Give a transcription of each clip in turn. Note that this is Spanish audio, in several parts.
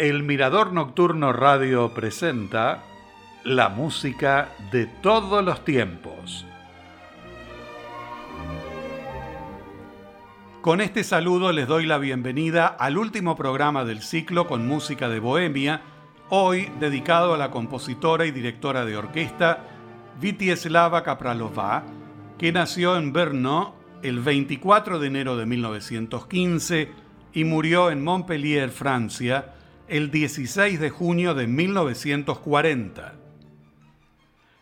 El Mirador Nocturno Radio presenta la música de todos los tiempos. Con este saludo les doy la bienvenida al último programa del ciclo con música de Bohemia, hoy dedicado a la compositora y directora de orquesta Vitieslava Kapralova, que nació en Brno el 24 de enero de 1915 y murió en Montpellier, Francia, el 16 de junio de 1940.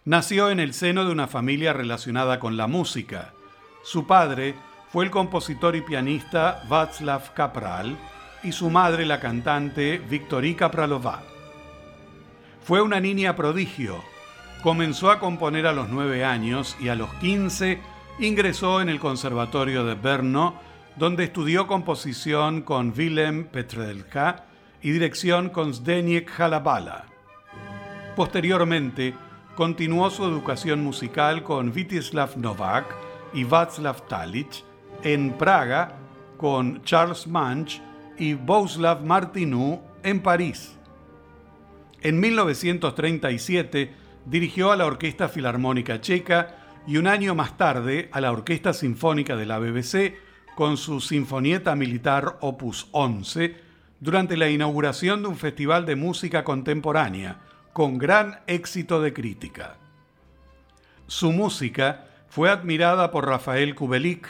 Nació en el seno de una familia relacionada con la música. Su padre fue el compositor y pianista Václav Kapral y su madre la cantante Viktorí Kapralova. Fue una niña prodigio. Comenzó a componer a los 9 años y a los 15 ingresó en el Conservatorio de Brno, donde estudió composición con Willem Petrelka y dirección con Zdeněk Halabala. Posteriormente, continuó su educación musical con Vítislav Novak y Václav Talich, en Praga con Charles Manch y Bohuslav Martinou en París. En 1937 dirigió a la Orquesta Filarmónica Checa y un año más tarde a la Orquesta Sinfónica de la BBC con su Sinfonieta Militar Opus 11 durante la inauguración de un festival de música contemporánea con gran éxito de crítica. Su música fue admirada por Rafael Kubelik,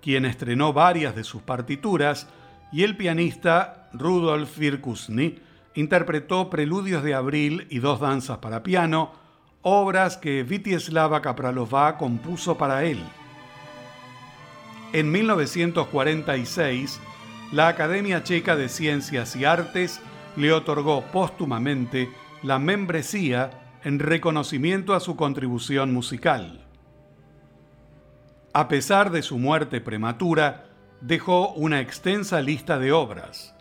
quien estrenó varias de sus partituras, y el pianista Rudolf Virkusny interpretó Preludios de Abril y dos danzas para piano, obras que Vitieslava Kapralova compuso para él. En 1946, la Academia Checa de Ciencias y Artes le otorgó póstumamente la membresía en reconocimiento a su contribución musical. A pesar de su muerte prematura, dejó una extensa lista de obras.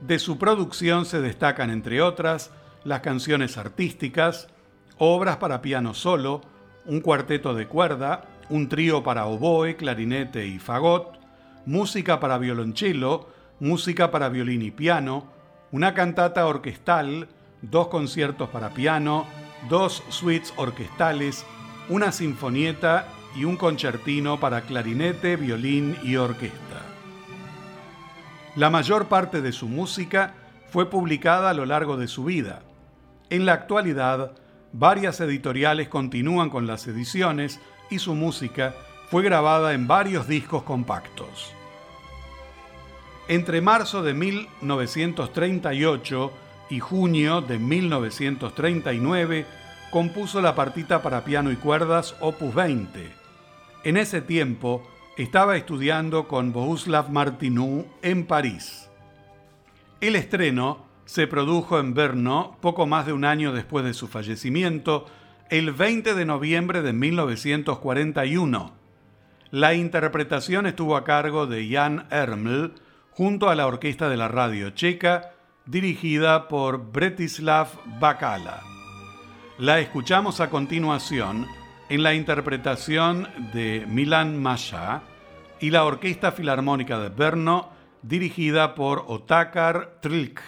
De su producción se destacan, entre otras, las canciones artísticas, obras para piano solo, un cuarteto de cuerda, un trío para oboe, clarinete y fagot, música para violonchelo, música para violín y piano, una cantata orquestal, dos conciertos para piano, dos suites orquestales, una sinfonieta y un concertino para clarinete, violín y orquesta. La mayor parte de su música fue publicada a lo largo de su vida. En la actualidad, varias editoriales continúan con las ediciones y su música fue grabada en varios discos compactos. Entre marzo de 1938 y junio de 1939 compuso la partita para piano y cuerdas Opus 20. En ese tiempo estaba estudiando con Bohuslav Martinou en París. El estreno se produjo en Brno poco más de un año después de su fallecimiento, el 20 de noviembre de 1941. La interpretación estuvo a cargo de Jan Erml, junto a la orquesta de la radio checa, dirigida por Bretislav Bakala. La escuchamos a continuación en la interpretación de Milan Masha y la Orquesta Filarmónica de Brno, dirigida por Otakar Trilk.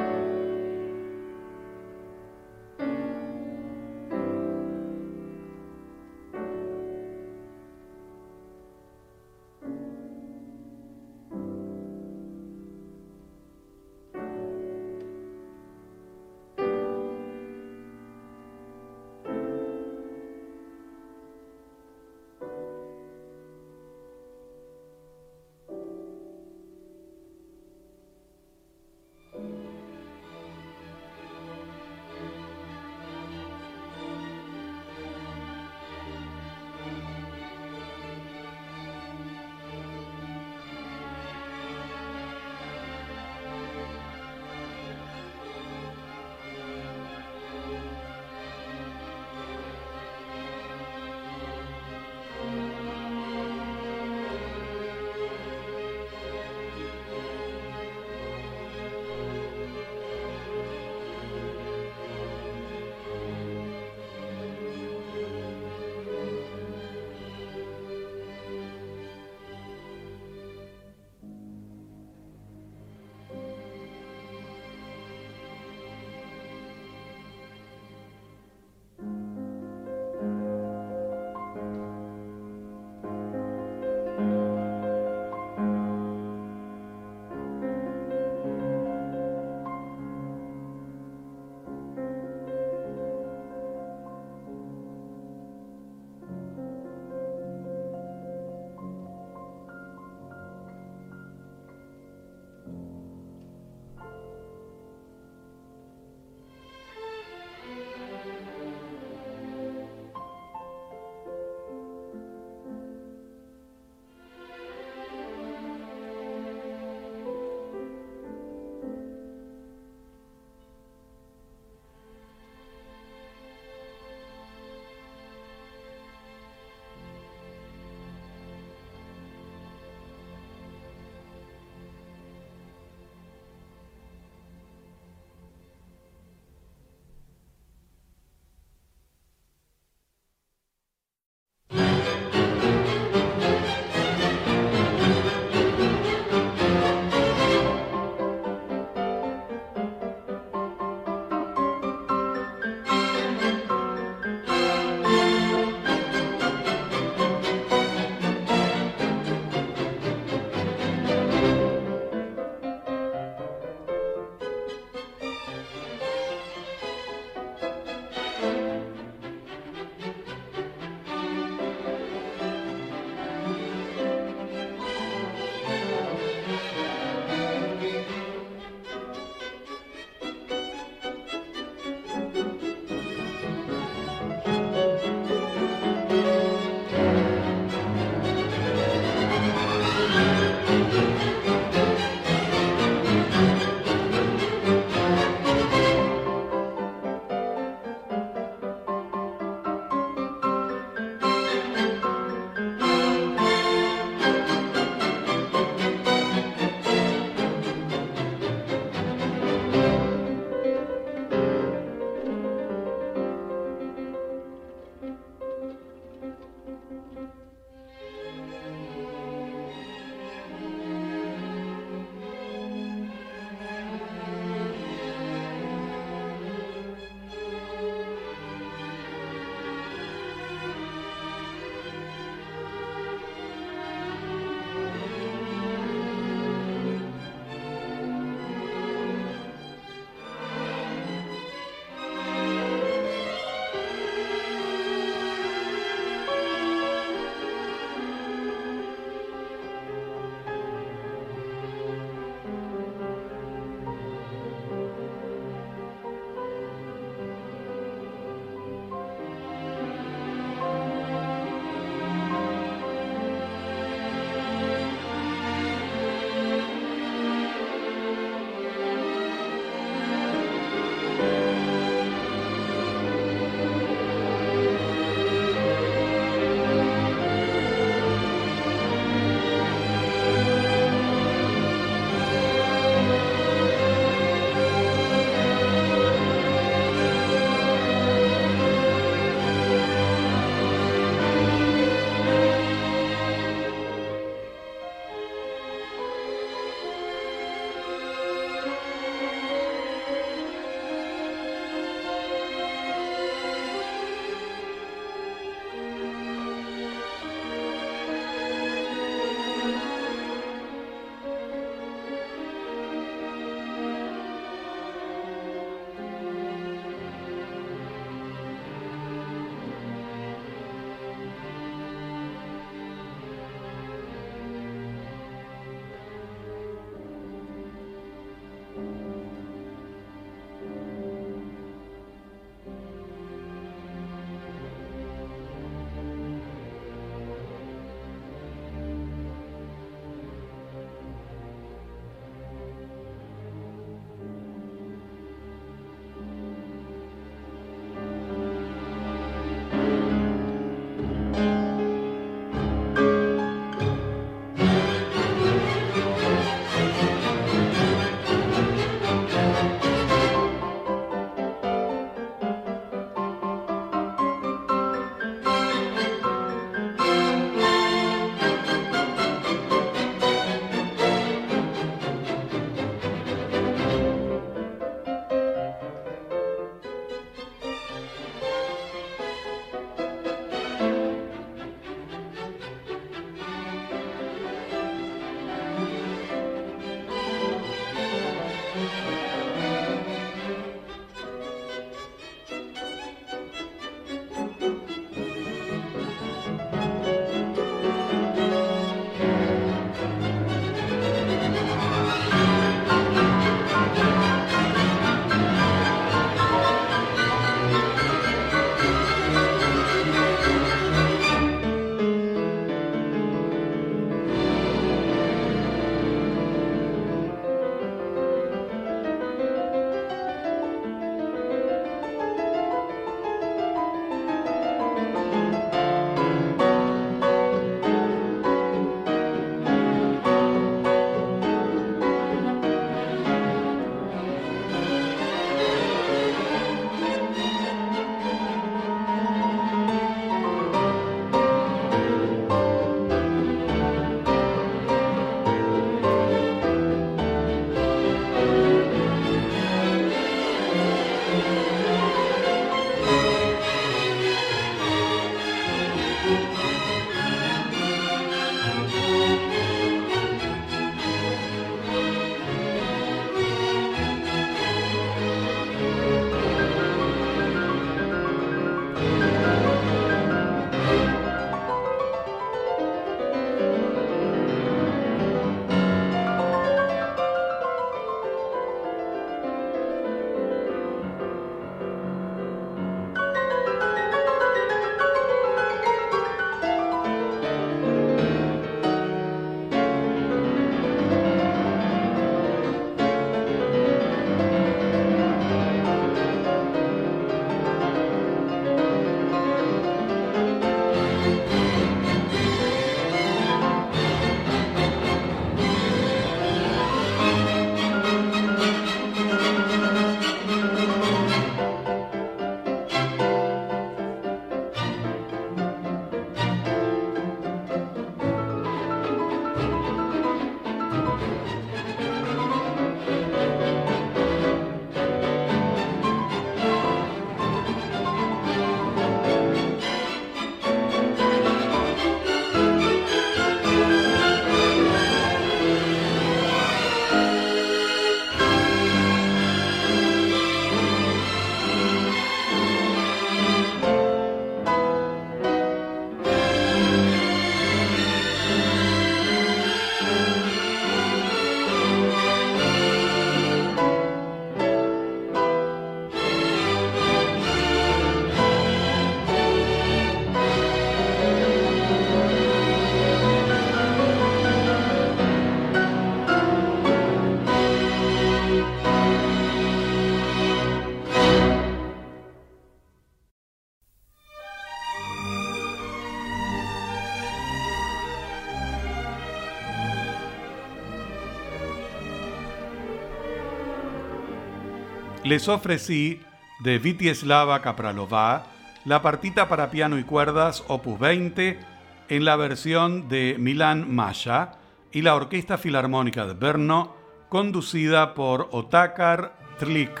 Les ofrecí de Vitieslava Kapralova la partita para piano y cuerdas opus 20 en la versión de Milan Masha y la Orquesta Filarmónica de Brno conducida por Otakar Tlik.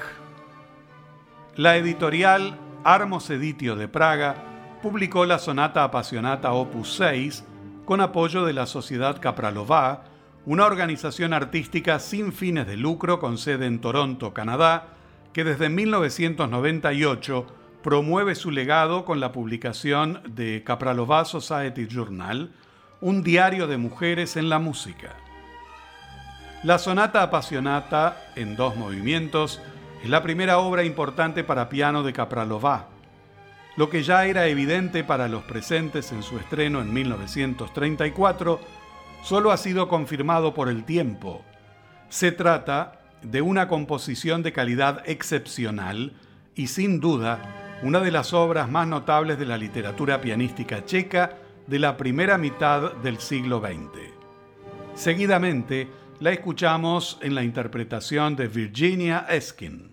La editorial Armos Editio de Praga publicó la sonata apasionata opus 6 con apoyo de la Sociedad Kapralova, una organización artística sin fines de lucro con sede en Toronto, Canadá, que desde 1998 promueve su legado con la publicación de Kapralova Society Journal, un diario de mujeres en la música. La sonata apasionata, en dos movimientos, es la primera obra importante para piano de Kapralova. Lo que ya era evidente para los presentes en su estreno en 1934, solo ha sido confirmado por el tiempo. Se trata de una composición de calidad excepcional y sin duda una de las obras más notables de la literatura pianística checa de la primera mitad del siglo XX. Seguidamente, la escuchamos en la interpretación de Virginia Eskin.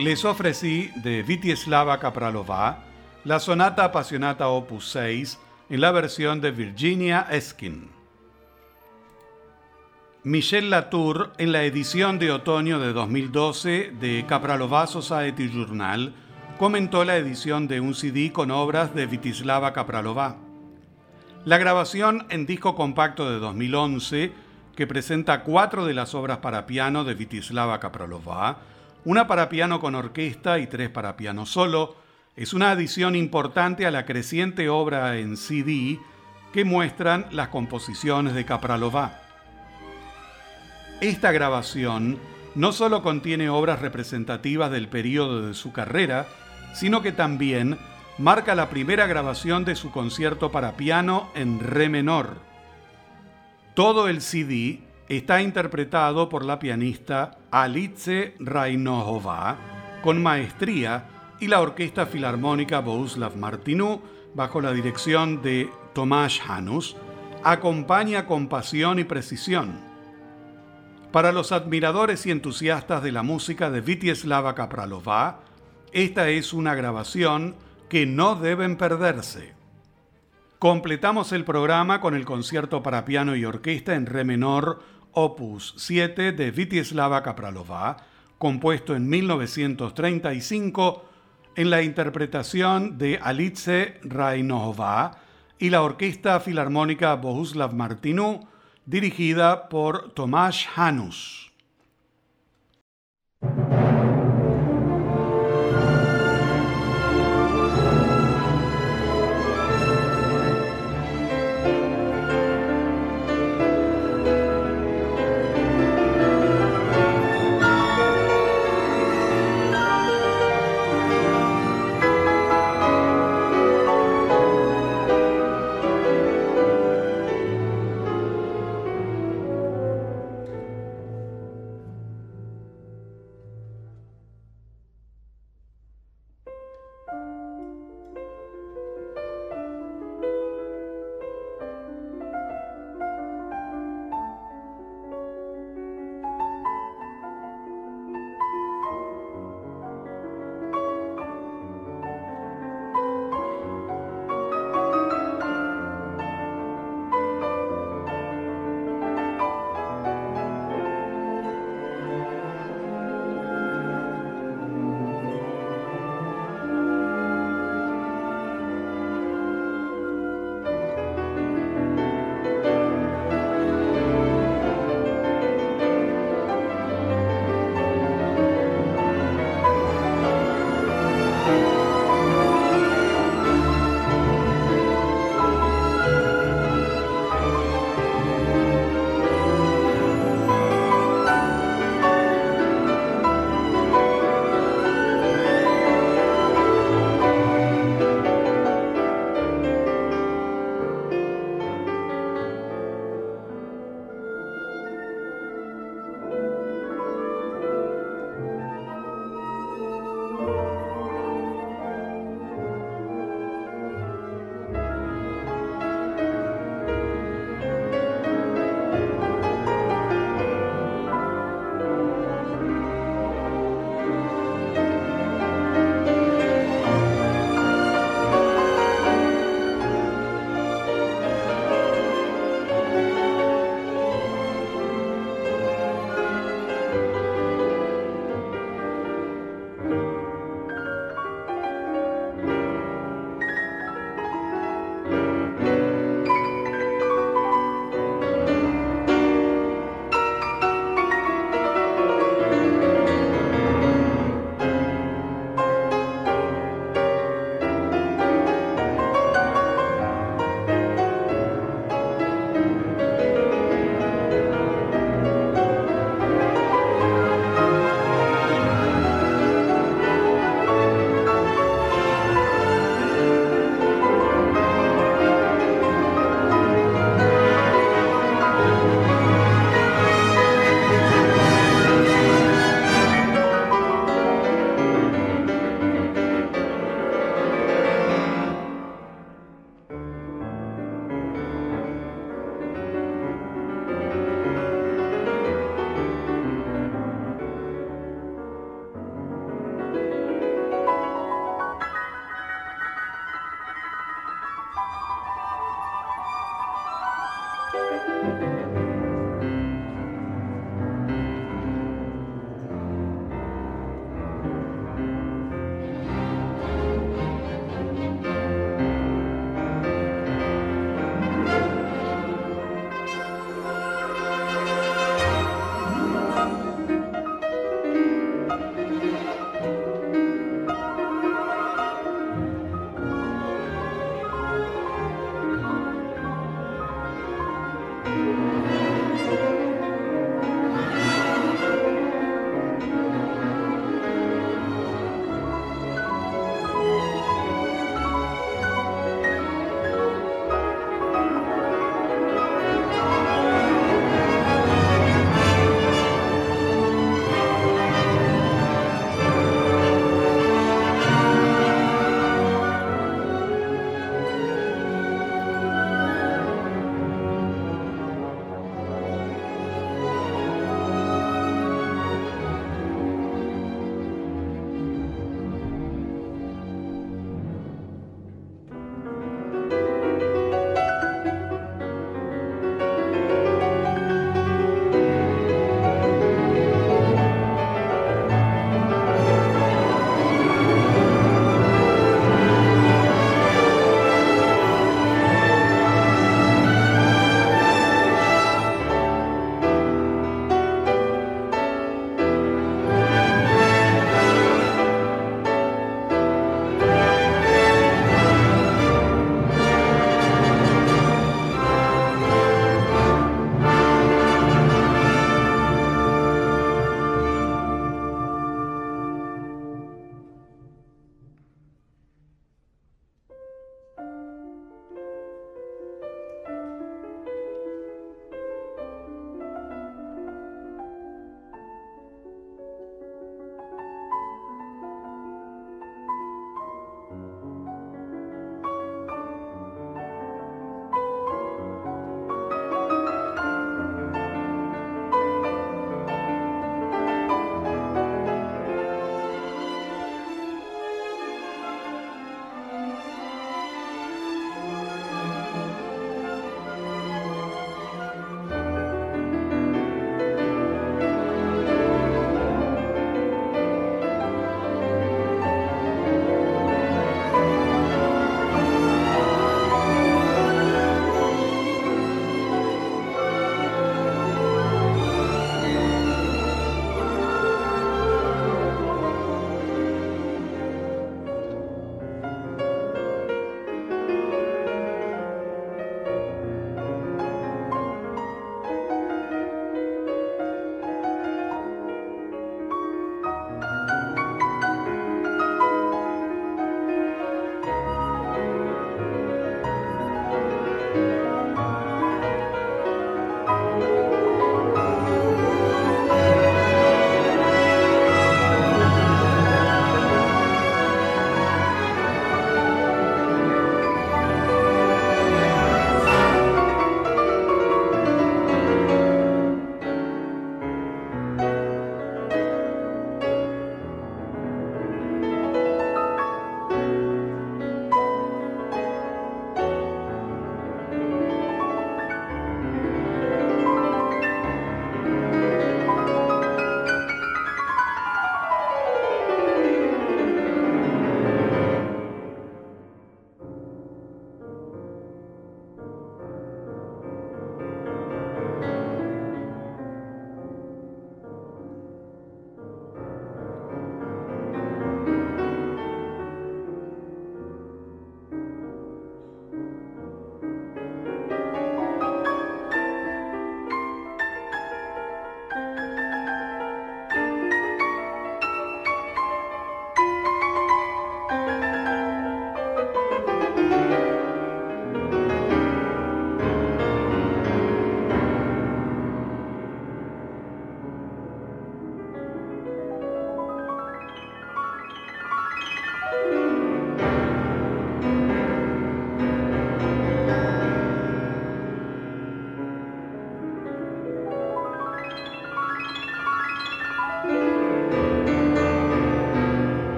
Les ofrecí de Vitislava Kapralova la sonata apasionata opus 6 en la versión de Virginia Eskin. Michel Latour, en la edición de otoño de 2012 de Kapralova Society Journal, comentó la edición de un CD con obras de Vitislava Kapralova. La grabación en disco compacto de 2011, que presenta cuatro de las obras para piano de Vitislava Kapralova, una para piano con orquesta y tres para piano solo, es una adición importante a la creciente obra en CD que muestran las composiciones de Kapralova. Esta grabación no solo contiene obras representativas del periodo de su carrera, sino que también marca la primera grabación de su concierto para piano en re menor. Todo el CD está interpretado por la pianista Alice Rainohova con maestría y la Orquesta Filarmónica Bohuslav Martinú, bajo la dirección de Tomás Janus, acompaña con pasión y precisión. Para los admiradores y entusiastas de la música de Vitieslava Kapralova, esta es una grabación que no deben perderse. Completamos el programa con el concierto para piano y orquesta en re menor opus 7 de Vitislava Kapralova, compuesto en 1935 en la interpretación de Alice Rainova y la Orquesta Filarmónica Bohuslav Martinú, dirigida por Tomás Janus.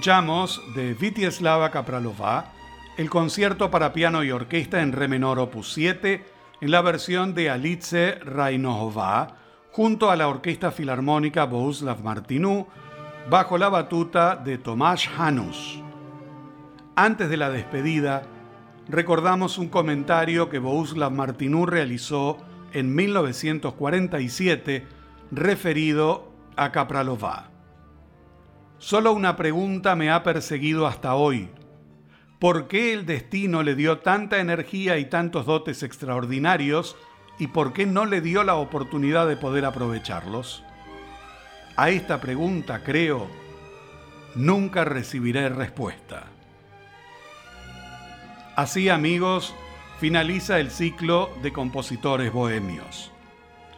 Escuchamos de Vitieslava Kapralova el concierto para piano y orquesta en re menor opus 7 en la versión de Alice Rainova junto a la Orquesta Filarmónica Bohuslav Martinú bajo la batuta de Tomás Janus. Antes de la despedida, recordamos un comentario que Bohuslav Martinú realizó en 1947 referido a Kapralova. Solo una pregunta me ha perseguido hasta hoy. ¿Por qué el destino le dio tanta energía y tantos dotes extraordinarios y por qué no le dio la oportunidad de poder aprovecharlos? A esta pregunta, creo, nunca recibiré respuesta. Así, amigos, finaliza el ciclo de compositores bohemios.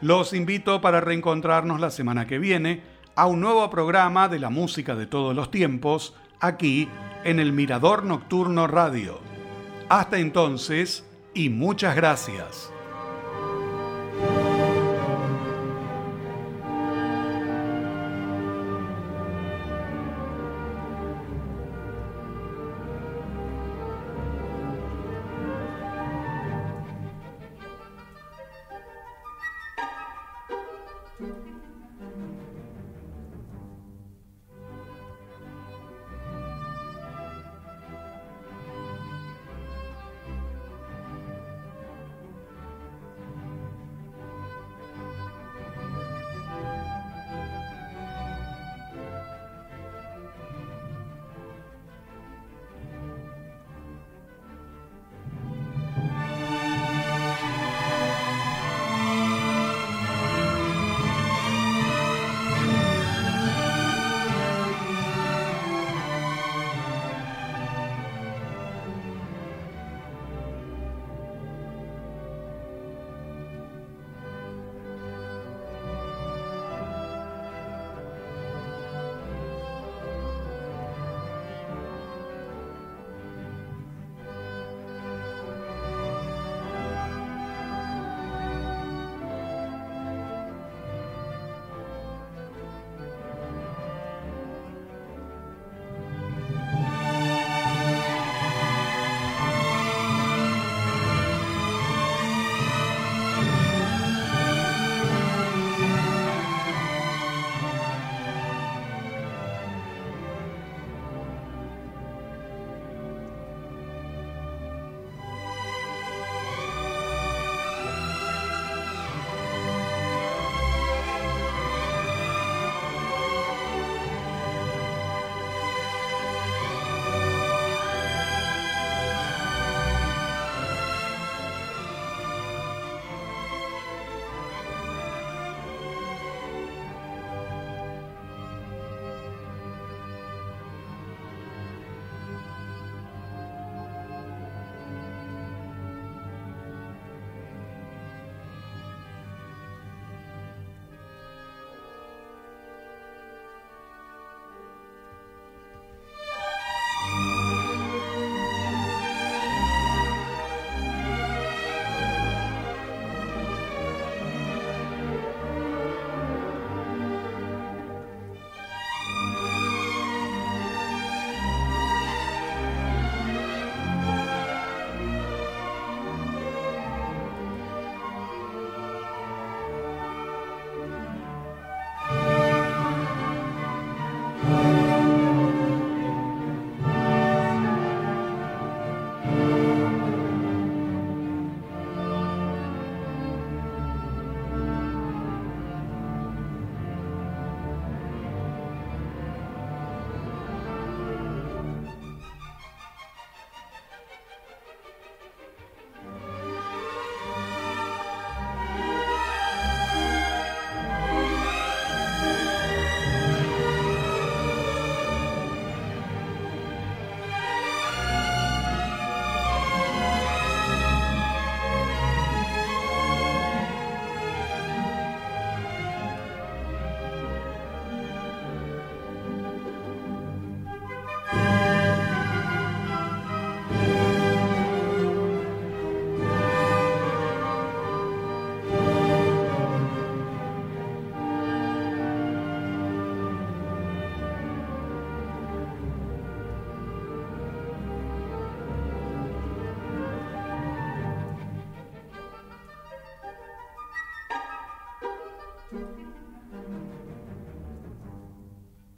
Los invito para reencontrarnos la semana que viene a un nuevo programa de la música de todos los tiempos, aquí en el Mirador Nocturno Radio. Hasta entonces y muchas gracias.